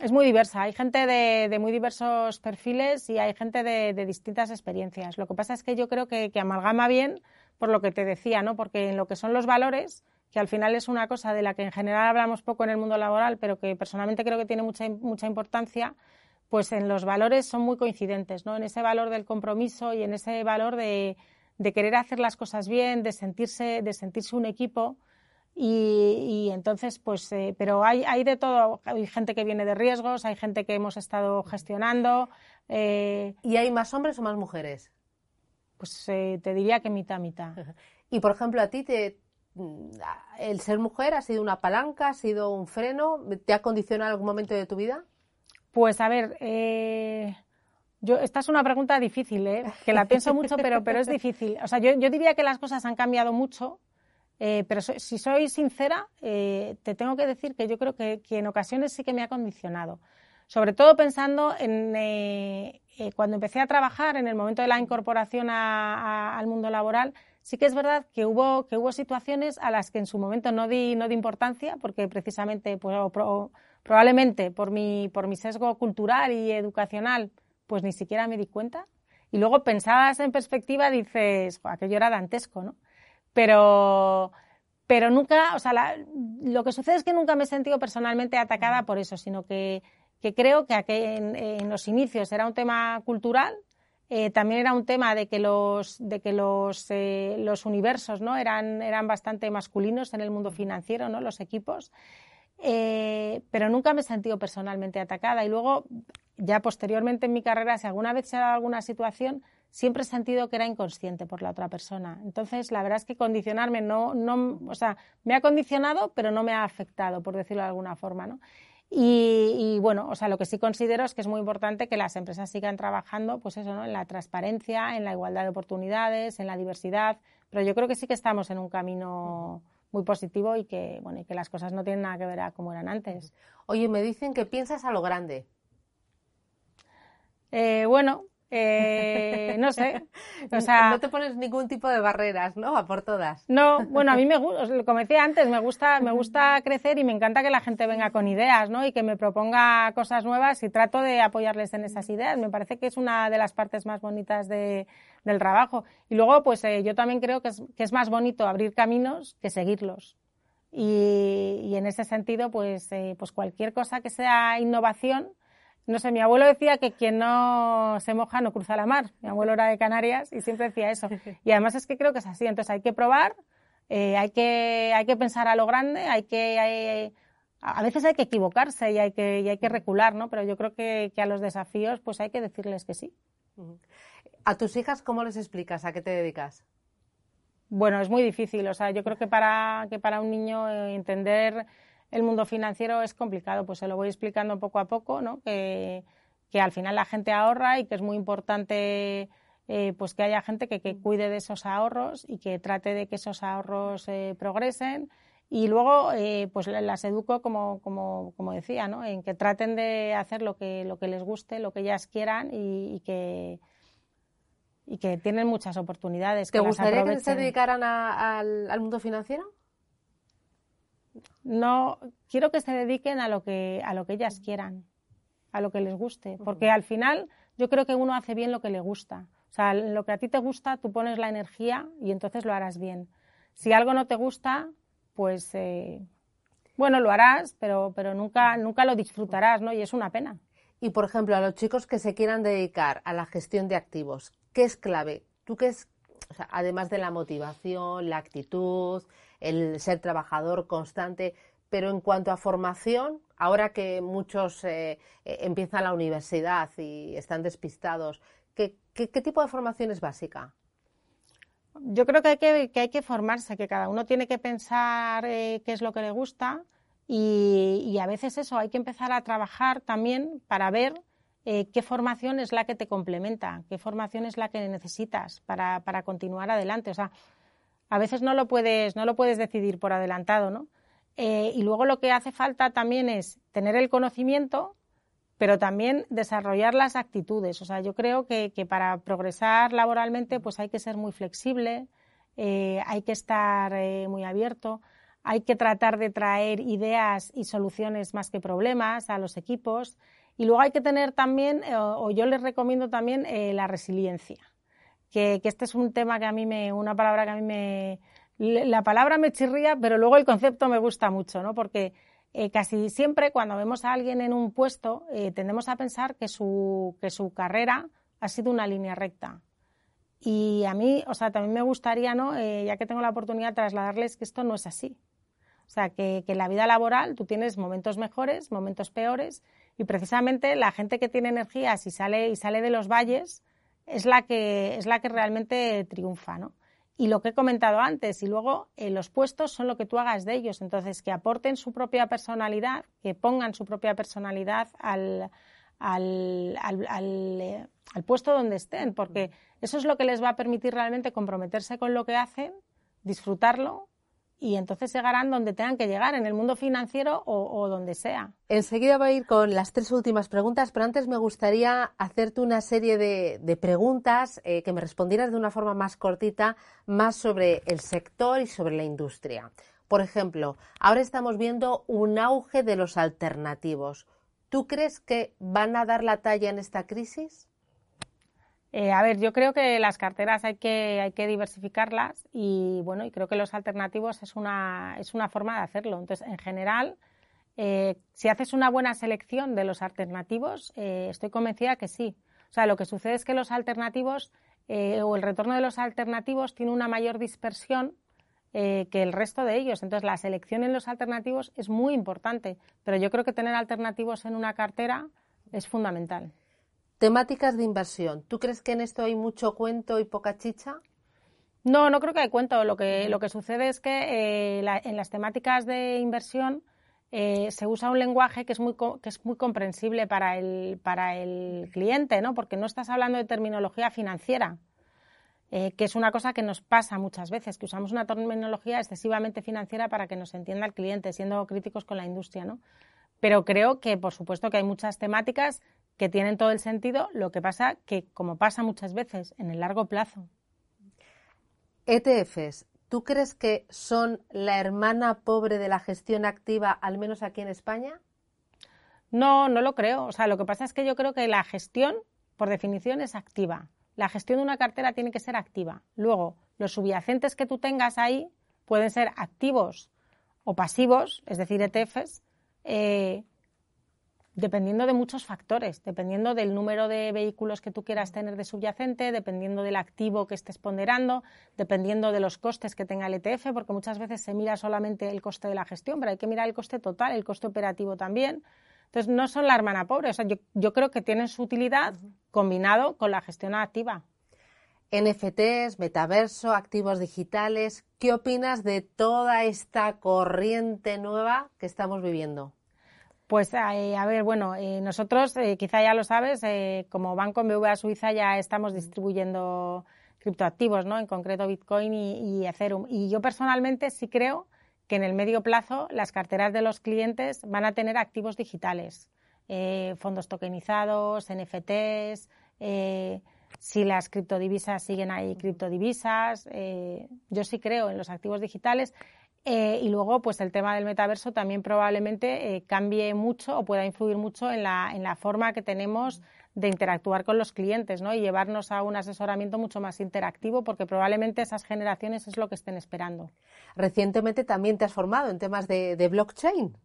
Es muy diversa. Hay gente de, muy diversos perfiles y hay gente de, distintas experiencias. Lo que pasa es que yo creo que, amalgama bien por lo que te decía, ¿no? Porque en lo que son los valores, que al final es una cosa de la que en general hablamos poco en el mundo laboral, pero que personalmente creo que tiene mucha, mucha importancia, pues en los valores son muy coincidentes, ¿no? En ese valor del compromiso y en ese valor de, de querer hacer las cosas bien, de sentirse, de sentirse un equipo y, entonces, pues, eh, pero hay, hay de todo. Hay gente que viene de riesgos, hay gente que hemos estado gestionando.
Eh, ¿Y hay más hombres o más mujeres?
Pues eh, te diría que mitad, mitad. <laughs>
y, por ejemplo, a ti te, el ser mujer ha sido una palanca, ha sido un freno, ¿te ha condicionado algún momento de tu vida?
Pues a ver, yo, esta es una pregunta difícil, que la pienso mucho, pero, pero es difícil. O sea, yo, yo diría que las cosas han cambiado mucho eh, pero si soy sincera, eh, te tengo que decir que yo creo que, en ocasiones sí que me ha condicionado. Sobre todo pensando en eh, cuando empecé a trabajar, en el momento de la incorporación al mundo laboral, sí que es verdad que hubo, que hubo situaciones a las que en su momento no di, no di importancia, porque precisamente, pues, probablemente por mi, por mi sesgo cultural y educacional, pues ni siquiera me di cuenta. Y luego pensadas en perspectiva dices, aquello era dantesco, ¿no? Pero, pero nunca, o sea, lo que sucede es que nunca me he sentido personalmente atacada por eso, sino que, que creo que en, en, los inicios era un tema cultural, eh, también era un tema de que los, de que los, eh, los universos ¿no? eran, eran bastante masculinos en el mundo financiero, ¿no? los equipos. Eh, pero nunca me he sentido personalmente atacada. Y luego, ya posteriormente en mi carrera, si alguna vez se ha dado alguna situación, siempre he sentido que era inconsciente por la otra persona. Entonces, la verdad es que condicionarme no, no, o sea, me ha condicionado, pero no me ha afectado, por decirlo de alguna forma, ¿no? Y, bueno, o sea, lo que sí considero es que es muy importante que las empresas sigan trabajando, pues eso, ¿no? En la transparencia, en la igualdad de oportunidades, en la diversidad, pero yo creo que sí que estamos en un camino muy positivo y que, bueno, y que las cosas no tienen nada que ver a como eran antes.
Oye, me dicen que piensas a lo grande.
Eh, bueno, eh, no sé. <laughs>
O sea, no te pones ningún tipo de barreras, ¿no? A por todas.
No, bueno, a mí me <laughs> gusta, como decía antes, me gusta, me gusta crecer y me encanta que la gente venga con ideas, ¿no? Y que me proponga cosas nuevas y trato de apoyarles en esas ideas. Me parece que es una de las partes más bonitas de, del trabajo. Y luego, pues eh, yo también creo que es, que es más bonito abrir caminos que seguirlos. Y, y en ese sentido, pues, eh, pues cualquier cosa que sea innovación, no sé, mi abuelo decía que quien no se moja no cruza la mar. Mi abuelo era de Canarias y siempre decía eso. Y además es que creo que es así. Entonces hay que probar, eh, hay, que, hay que pensar a lo grande, hay que... a veces hay que equivocarse y hay que, y hay que recular, ¿no? Pero yo creo que, que, a los desafíos pues hay que decirles que sí.
¿A tus hijas cómo les explicas? ¿A qué te dedicas?
Bueno, es muy difícil. O sea, yo creo que para, que para un niño eh, entender el mundo financiero es complicado, pues se lo voy explicando poco a poco, ¿no? Que, al final la gente ahorra y que es muy importante eh, pues que haya gente que, que, cuide de esos ahorros y que trate de que esos ahorros eh, progresen. Y luego, eh, pues las educo, como, como, como, decía, ¿no? en que traten de hacer lo que, lo que les guste, lo que ellas quieran y, que, y que tienen muchas oportunidades.
¿Te gustaría que se dedicaran al mundo financiero?
No quiero que se dediquen a lo que a lo que ellas quieran, a lo que les guste, porque al final yo creo que uno hace bien lo que le gusta. O sea, lo que a ti te gusta, tú pones la energía y entonces lo harás bien. Si algo no te gusta, pues eh, bueno, lo harás, pero, pero nunca, nunca lo disfrutarás, ¿no? Y es una pena.
Y, por ejemplo, a los chicos que se quieran dedicar a la gestión de activos, ¿qué es clave? ¿Tú qué es, además de la motivación, la actitud, el ser trabajador constante. Pero en cuanto a formación, ahora que muchos eh, eh, empiezan la universidad y están despistados, ¿qué, tipo de formación es básica?
Yo creo que hay que, formarse, que cada uno tiene que pensar eh, qué es lo que le gusta y, a veces eso, hay que empezar a trabajar también para ver qué formación es la que te complementa, qué formación es la que necesitas para, para continuar adelante. O sea, a veces no lo puedes, no lo puedes decidir por adelantado, ¿no? Eh, y luego lo que hace falta también es tener el conocimiento, pero también desarrollar las actitudes. O sea, yo creo que, para progresar laboralmente, pues hay que ser muy flexible, eh, hay que estar eh, muy abierto, hay que tratar de traer ideas y soluciones más que problemas a los equipos. Y luego hay que tener también, o yo les recomiendo también, la resiliencia que, este es un tema que a mí me, una palabra que a mí me, la palabra me chirría, pero luego el concepto me gusta mucho, ¿no? Porque eh, casi siempre cuando vemos a alguien en un puesto eh, tendemos a pensar que su, que su carrera ha sido una línea recta. Y a mí, o sea, también me gustaría, ¿no? Eh, ya que tengo la oportunidad, de trasladarles que esto no es así. O sea, que, que en la vida laboral tú tienes momentos mejores, momentos peores, y precisamente la gente que tiene energías y sale, y sale de los valles, es la que, es la que realmente triunfa, ¿no? Y lo que he comentado antes, y luego eh, los puestos son lo que tú hagas de ellos, entonces que aporten su propia personalidad, que pongan su propia personalidad al, al, al, eh, al puesto donde estén, porque eso es lo que les va a permitir realmente comprometerse con lo que hacen, disfrutarlo y entonces llegarán donde tengan que llegar, en el mundo financiero o, donde sea.
Enseguida voy a ir con las tres últimas preguntas, pero antes me gustaría hacerte una serie de, preguntas eh, que me respondieras de una forma más cortita, más sobre el sector y sobre la industria. Por ejemplo, ahora estamos viendo un auge de los alternativos. ¿Tú crees que van a dar la talla en esta crisis?
Eh, a ver, yo creo que las carteras hay que, hay que diversificarlas y bueno, y creo que los alternativos es una, es una forma de hacerlo. Entonces, en general, eh, si haces una buena selección de los alternativos, eh, estoy convencida que sí. O sea, lo que sucede es que los alternativos o el retorno de los alternativos tiene una mayor dispersión que el resto de ellos. Entonces, la selección en los alternativos es muy importante, pero yo creo que tener alternativos en una cartera es fundamental.
Temáticas de inversión. ¿Tú crees que en esto hay mucho cuento y poca chicha?
No, no creo que hay cuento. Lo que, lo que sucede es que eh, en las temáticas de inversión eh, se usa un lenguaje que es muy, que es muy comprensible para el, para el cliente, ¿no? porque no estás hablando de terminología financiera, eh, que es una cosa que nos pasa muchas veces, que usamos una terminología excesivamente financiera para que nos entienda el cliente, siendo críticos con la industria. ¿no? Pero creo que, por supuesto, que hay muchas temáticas que tienen todo el sentido, lo que pasa que, como pasa muchas veces, en el largo plazo.
ETFs, ¿tú crees que son la hermana pobre de la gestión activa, al menos aquí en España?
No, no lo creo. O sea, lo que pasa es que yo creo que la gestión, por definición, es activa. La gestión de una cartera tiene que ser activa. Luego, los subyacentes que tú tengas ahí pueden ser activos o pasivos, es decir, ETFs, eh, dependiendo de muchos factores, dependiendo del número de vehículos que tú quieras tener de subyacente, dependiendo del activo que estés ponderando, dependiendo de los costes que tenga el ETF, porque muchas veces se mira solamente el coste de la gestión, pero hay que mirar el coste total, el coste operativo también. Entonces, no son la hermana pobre, o sea, yo, creo que tienen su utilidad combinado con la gestión activa.
NFTs, metaverso, activos digitales. ¿Qué opinas de toda esta corriente nueva que estamos viviendo?
Pues eh, a ver, bueno, eh, nosotros, eh, quizá ya lo sabes, como Banco BBVA Suiza ya estamos distribuyendo criptoactivos, ¿no? En concreto Bitcoin y, y, Ethereum. Y yo personalmente sí creo que en el medio plazo las carteras de los clientes van a tener activos digitales, fondos tokenizados, NFTs, si las criptodivisas siguen ahí, criptodivisas. yo sí creo en los activos digitales. Eh, y luego, pues el tema del metaverso también probablemente eh, cambie mucho o pueda influir mucho en la, en la forma que tenemos de interactuar con los clientes ¿no? y llevarnos a un asesoramiento mucho más interactivo porque probablemente esas generaciones es lo que estén esperando.
Recientemente también te has formado en temas de, blockchain.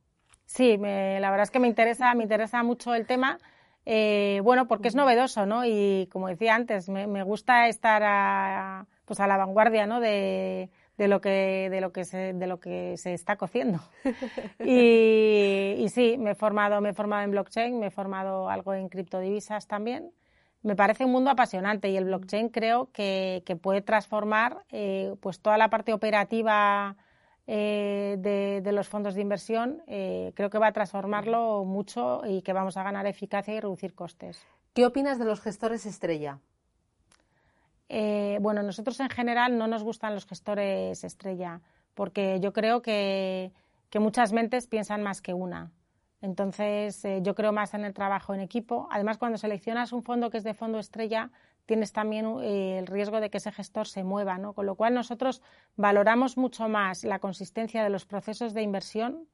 Sí, la verdad es que me interesa, me interesa mucho el tema. Eh, bueno, porque es novedoso, ¿no? Y como decía antes, me, me gusta estar a, pues a la vanguardia, ¿no? De, de lo que, de lo que, se, de lo que se está cociendo. <laughs> y, sí, me he, formado, me he formado en blockchain, me he formado algo en criptodivisas también. Me parece un mundo apasionante y el blockchain creo que, puede transformar eh, pues toda la parte operativa eh, de, los fondos de inversión. Eh, creo que va a transformarlo mucho y que vamos a ganar eficacia y reducir costes.
¿Qué opinas de los gestores estrella?
Eh, bueno, nosotros en general no nos gustan los gestores estrella, porque yo creo que, muchas mentes piensan más que una. Entonces, eh, yo creo más en el trabajo en equipo. Además, cuando seleccionas un fondo que es de fondo estrella, tienes también eh, el riesgo de que ese gestor se mueva, ¿no? Con lo cual, nosotros valoramos mucho más la consistencia de los procesos de inversión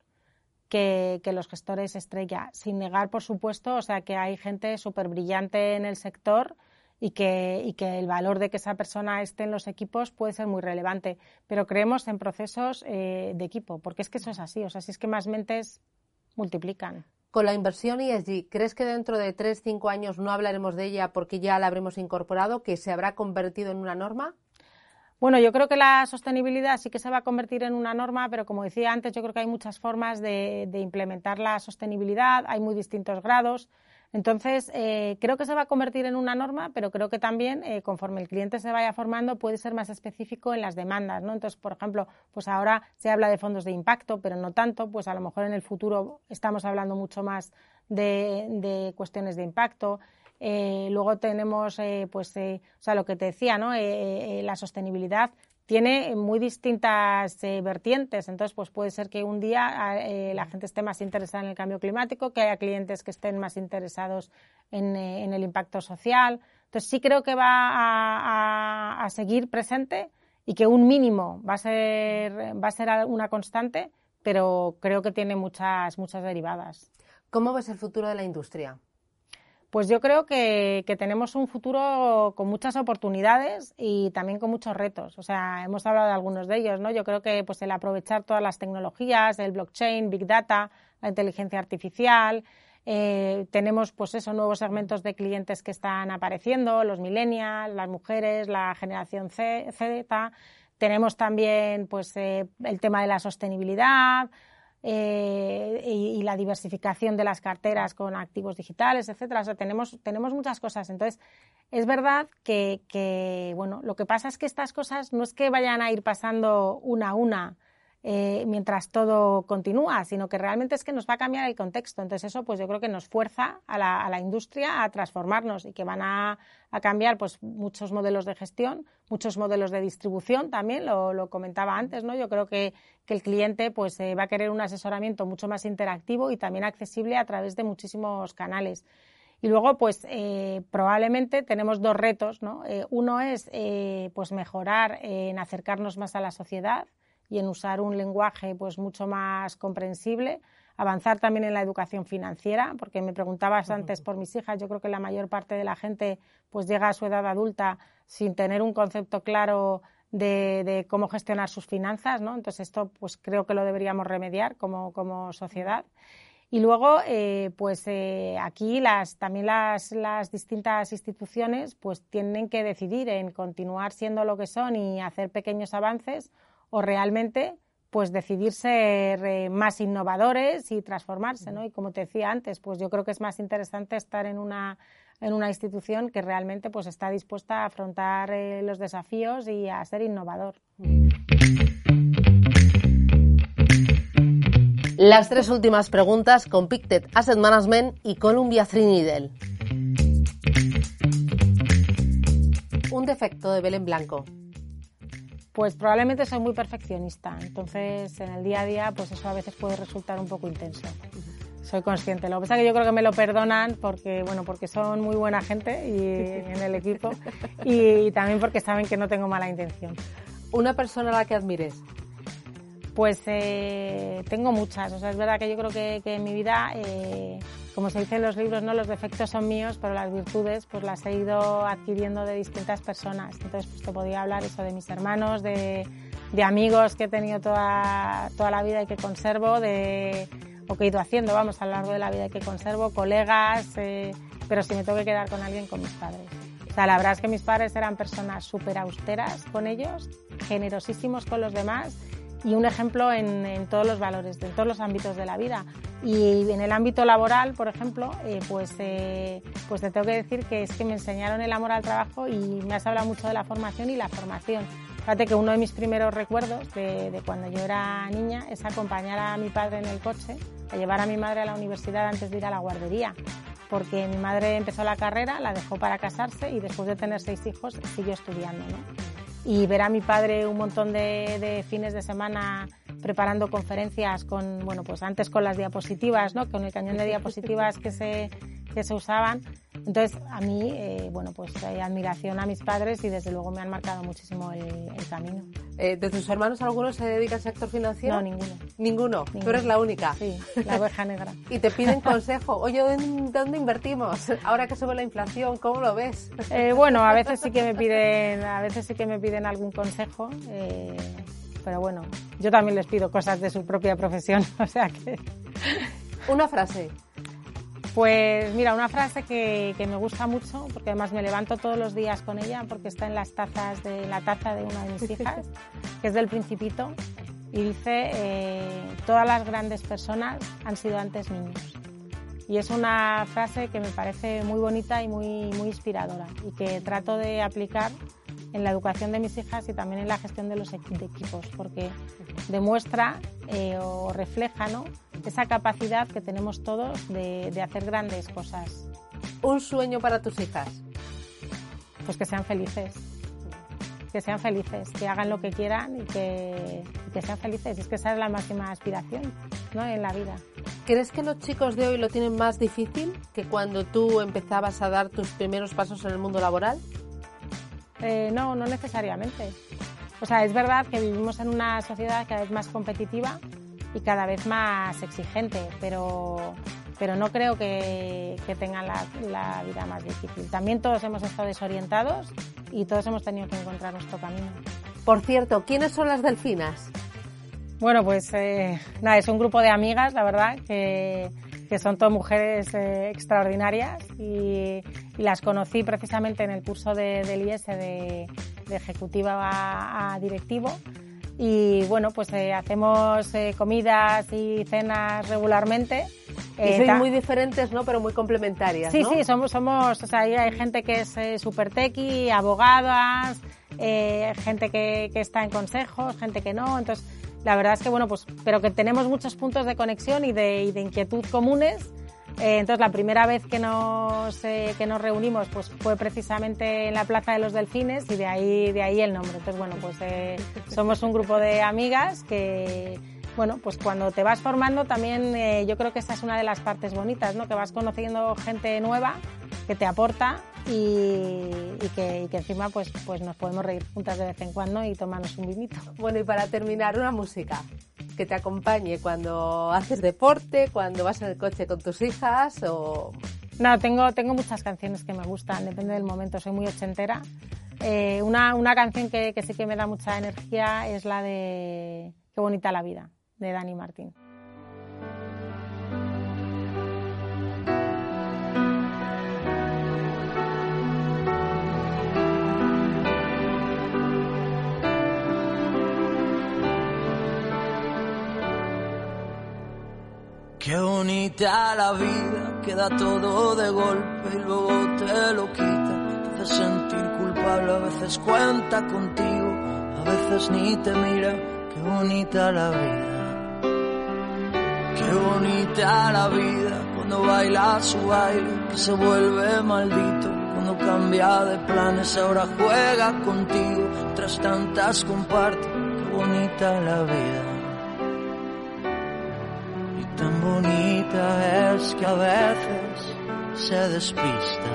que, que los gestores estrella. Sin negar, por supuesto, o sea, que hay gente súper brillante en el sector y que, y que el valor de que esa persona esté en los equipos puede ser muy relevante. Pero creemos en procesos eh, de equipo, porque es que eso es así. O sea, si es que más mentes multiplican.
Con la inversión ESG, ¿crees que dentro de tres, cinco años no hablaremos de ella porque ya la habremos incorporado, que se habrá convertido en una norma?
Bueno, yo creo que la sostenibilidad sí que se va a convertir en una norma, pero como decía antes, yo creo que hay muchas formas de, de implementar la sostenibilidad, hay muy distintos grados. Entonces, eh, creo que se va a convertir en una norma, pero creo que también, eh, conforme el cliente se vaya formando, puede ser más específico en las demandas, ¿no? Entonces, por ejemplo, pues ahora se habla de fondos de impacto, pero no tanto, pues a lo mejor en el futuro estamos hablando mucho más de, cuestiones de impacto. Eh, luego tenemos, pues, o sea, lo que te decía, ¿no? la sostenibilidad tiene muy distintas eh, vertientes. Entonces, pues puede ser que un día eh, la gente esté más interesada en el cambio climático, que haya clientes que estén más interesados en, eh, el impacto social. Entonces, sí creo que va a, a, seguir presente y que un mínimo va a ser, va a ser una constante, pero creo que tiene muchas, muchas derivadas.
¿Cómo ves el futuro de la industria?
Pues yo creo que, tenemos un futuro con muchas oportunidades y también con muchos retos. O sea, hemos hablado de algunos de ellos, ¿no? Yo creo que pues el aprovechar todas las tecnologías, el blockchain, big data, la inteligencia artificial, eh, tenemos pues eso, nuevos segmentos de clientes que están apareciendo, los millennials, las mujeres, la generación Z. Tenemos también pues eh, el tema de la sostenibilidad, eh, y, la diversificación de las carteras con activos digitales, etcétera. O sea, tenemos, tenemos muchas cosas. Entonces, es verdad que, que, bueno, lo que pasa es que estas cosas no es que vayan a ir pasando una a una eh, mientras todo continúa, sino que realmente es que nos va a cambiar el contexto. Entonces eso pues yo creo que nos fuerza a la, industria a transformarnos y que van a, cambiar pues muchos modelos de gestión, muchos modelos de distribución también, lo, comentaba antes, ¿no? Yo creo que, el cliente pues eh, va a querer un asesoramiento mucho más interactivo y también accesible a través de muchísimos canales. Y luego, pues eh, probablemente tenemos dos retos, ¿no? Eh, uno es eh, pues mejorar en acercarnos más a la sociedad y en usar un lenguaje pues mucho más comprensible, avanzar también en la educación financiera, porque me preguntabas antes por mis hijas, yo creo que la mayor parte de la gente pues llega a su edad adulta sin tener un concepto claro de, cómo gestionar sus finanzas, ¿no? Entonces esto pues creo que lo deberíamos remediar como, como sociedad. Y luego, eh, pues eh, aquí las, también las, las, distintas instituciones pues tienen que decidir en continuar siendo lo que son y hacer pequeños avances o realmente pues decidir ser eh, más innovadores y transformarse, ¿no? Y como te decía antes, pues yo creo que es más interesante estar en una, en una institución que realmente pues está dispuesta a afrontar los desafíos y a ser innovador.
Las tres últimas preguntas con Pictet Asset Management y Columbia Threadneedle. Un defecto de Belén Blanco.
Pues probablemente soy muy perfeccionista, entonces en el día a día pues eso a veces puede resultar un poco intenso. Soy consciente. Lo que pasa es que yo creo que me lo perdonan porque bueno porque son muy buena gente y en el equipo y también porque saben que no tengo mala intención.
Una persona a la que admires.
Pues eh, tengo muchas. O sea, es verdad que yo creo que, en mi vida, eh, como se dice en los libros, no los defectos son míos, pero las virtudes pues las he ido adquiriendo de distintas personas. Entonces, pues te podía hablar eso de mis hermanos, de, amigos que he tenido toda, toda la vida y que conservo, de, o que he ido haciendo, vamos, a lo largo de la vida y que conservo, colegas, eh, pero si me tengo que quedar con alguien, con mis padres. O sea, la verdad es que mis padres eran personas súper austeras con ellos, generosísimos con los demás y un ejemplo en, todos los valores, en todos los ámbitos de la vida. Y en el ámbito laboral, por ejemplo, eh, pues, eh, pues te tengo que decir que es que me enseñaron el amor al trabajo y me has hablado mucho de la formación y la formación. Fíjate que uno de mis primeros recuerdos de, de, cuando yo era niña es acompañar a mi padre en el coche, a llevar a mi madre a la universidad antes de ir a la guardería porque mi madre empezó la carrera, la dejó para casarse y después de tener seis hijos siguió estudiando. ¿no? Y ver a mi padre un montón de, fines de semana preparando conferencias con, bueno, pues antes con las diapositivas, ¿no? Con el cañón de diapositivas que se, que se usaban. Entonces, a mí, eh, bueno, pues hay admiración a mis padres y desde luego me han marcado muchísimo el, camino.
Eh, ¿De tus hermanos algunos se dedican al sector financiero?
No, ninguno.
¿Ninguno? Tú eres la única.
Sí, la oveja negra. <laughs>
y te piden consejo. Oye, ¿dónde invertimos? Ahora que sube la inflación, ¿cómo lo ves?
Eh, bueno, a veces sí que me piden, a veces sí que me piden algún consejo. pero bueno, yo también les pido cosas de su propia profesión, <laughs> o sea que...
Una frase.
Pues mira, una frase que, me gusta mucho, porque además me levanto todos los días con ella, porque está en las tazas de la taza de una de mis hijas, <laughs> que es del Principito, y dice, eh, todas las grandes personas han sido antes niños. Y es una frase que me parece muy bonita y muy, muy inspiradora y que trato de aplicar en la educación de mis hijas y también en la gestión de los equipos, porque demuestra eh, o refleja ¿no? esa capacidad que tenemos todos de, hacer grandes cosas.
¿Un sueño para tus hijas?
Pues que sean felices. Que sean felices, que hagan lo que quieran y que, sean felices. Es que esa es la máxima aspiración ¿no? en la vida.
¿Crees que los chicos de hoy lo tienen más difícil que cuando tú empezabas a dar tus primeros pasos en el mundo laboral?
Eh, no, no necesariamente. O sea, es verdad que vivimos en una sociedad cada vez más competitiva y cada vez más exigente, pero, pero no creo que, tengan la, vida más difícil. También todos hemos estado desorientados y todos hemos tenido que encontrar nuestro camino.
Por cierto, ¿quiénes son las delfinas?
Bueno, pues eh, nada, es un grupo de amigas, la verdad, que, que son todas mujeres eh, extraordinarias y, las conocí precisamente en el curso de, del IES de, ejecutiva a directivo y bueno, pues eh, hacemos eh, comidas y cenas regularmente.
y sois muy diferentes, ¿no? Pero muy complementarias,
Sí, sí, somos, somos, o sea, hay gente que es súper tequi, abogadas, gente que, que está en consejos, gente que no, entonces la verdad es que bueno, pues, pero que tenemos muchos puntos de conexión y de, y de inquietud comunes eh, entonces, la primera vez que nos, eh, que nos reunimos pues, fue precisamente en la Plaza de los Delfines y de ahí, de ahí el nombre. Entonces, bueno, pues eh, somos un grupo de amigas que, bueno, pues cuando te vas formando también eh, yo creo que esa es una de las partes bonitas, ¿no? Que vas conociendo gente nueva que te aporta y, que, encima pues, pues nos podemos reír juntas de vez en cuando y tomarnos un vinito.
Bueno, y para terminar, una música que te acompañe cuando haces deporte, cuando vas en el coche con tus hijas o...
No, tengo, tengo muchas canciones que me gustan, depende del momento, soy muy ochentera. Eh, una, una, canción que, que sí que me da mucha energía es la de Qué bonita la vida, de Dani Martín.
Qué bonita la vida, queda todo de golpe y luego te lo quita. Te hace sentir culpable, a veces cuenta contigo, a veces ni te mira. Qué bonita la vida. Qué bonita la vida cuando baila su baile, que se vuelve maldito. Cuando cambia de planes, ahora juega contigo. Tras tantas comparte, qué bonita la vida. Tan bonita es que a veces se despista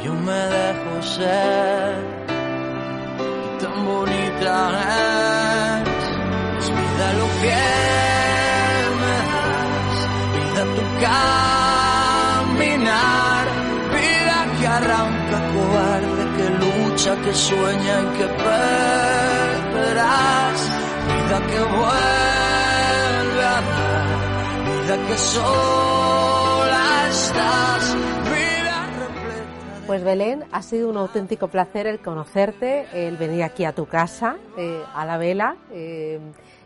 y yo me dejo ser. Y tan bonita es, vida lo que me das, vida tu caminar, vida que arranca cobarde, que lucha, que sueña y que perderás, vida que vuelve que sola estás,
Pues Belén, ha sido un auténtico placer el conocerte, el venir aquí a tu casa, eh, a la vela, eh,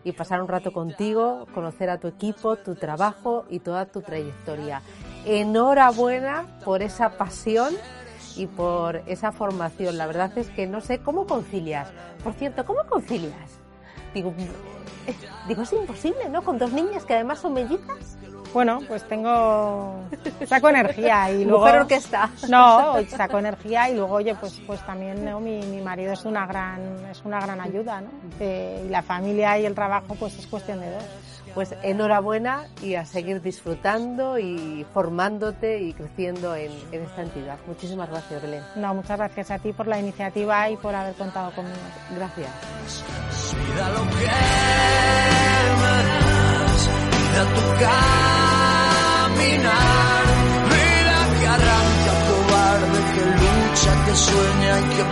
y pasar un rato contigo, conocer a tu equipo, tu trabajo y toda tu trayectoria. Enhorabuena por esa pasión y por esa formación. La verdad es que no sé cómo concilias. Por cierto, ¿cómo concilias? Digo, Digo, es imposible, ¿no? Con dos niñas que además son mellizas.
Bueno, pues tengo saco energía y luego
mujer orquesta.
No, saco energía y luego oye, pues pues también mi, mi, marido es una gran es una gran ayuda, ¿no? Eh, y la familia y el trabajo pues es cuestión de dos.
Pues enhorabuena y a seguir disfrutando y formándote y creciendo en, esta entidad. Muchísimas gracias, Belén.
No, muchas gracias a ti por la iniciativa y por haber contado conmigo.
Gracias.
Vida que arranca cobarde, que lucha, que sueña y que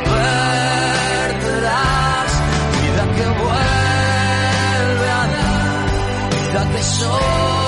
perderás, vida que vuelve a dar, vida que sola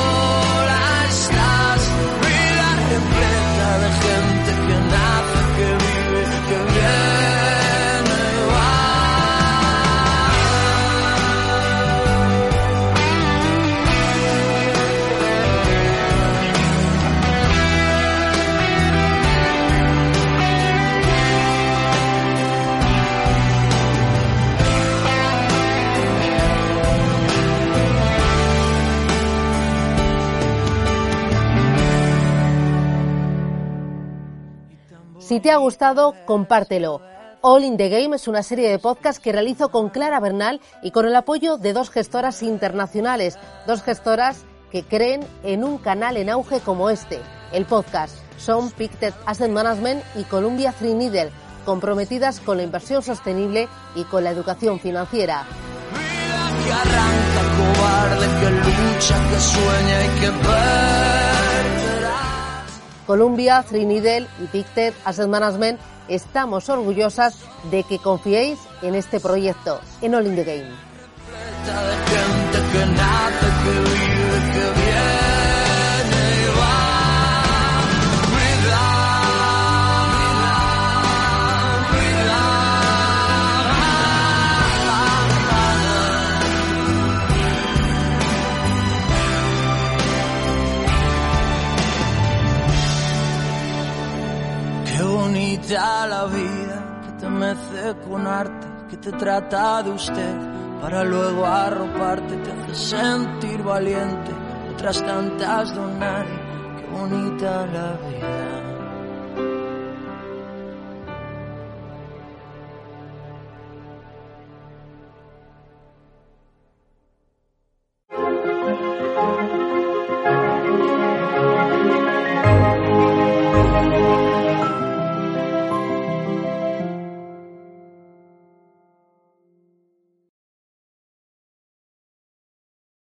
Si te ha gustado, compártelo. All in the Game es una serie de podcasts que realizo con Clara Bernal y con el apoyo de dos gestoras internacionales, dos gestoras que creen en un canal en auge como este, el podcast. Son Pictet Asset Management y Columbia Free Needle, comprometidas con la inversión sostenible y con la educación financiera.
que arranca cobarde, que lucha, que sueña y que
Columbia, Trinidad y Pictet Asset Management estamos orgullosas de que confiéis en este proyecto, en All in the Game.
La vida, que te mece con arte, que te trata de usted, para luego arroparte, te hace sentir valiente, otras tantas don nadie, qué bonita la vida.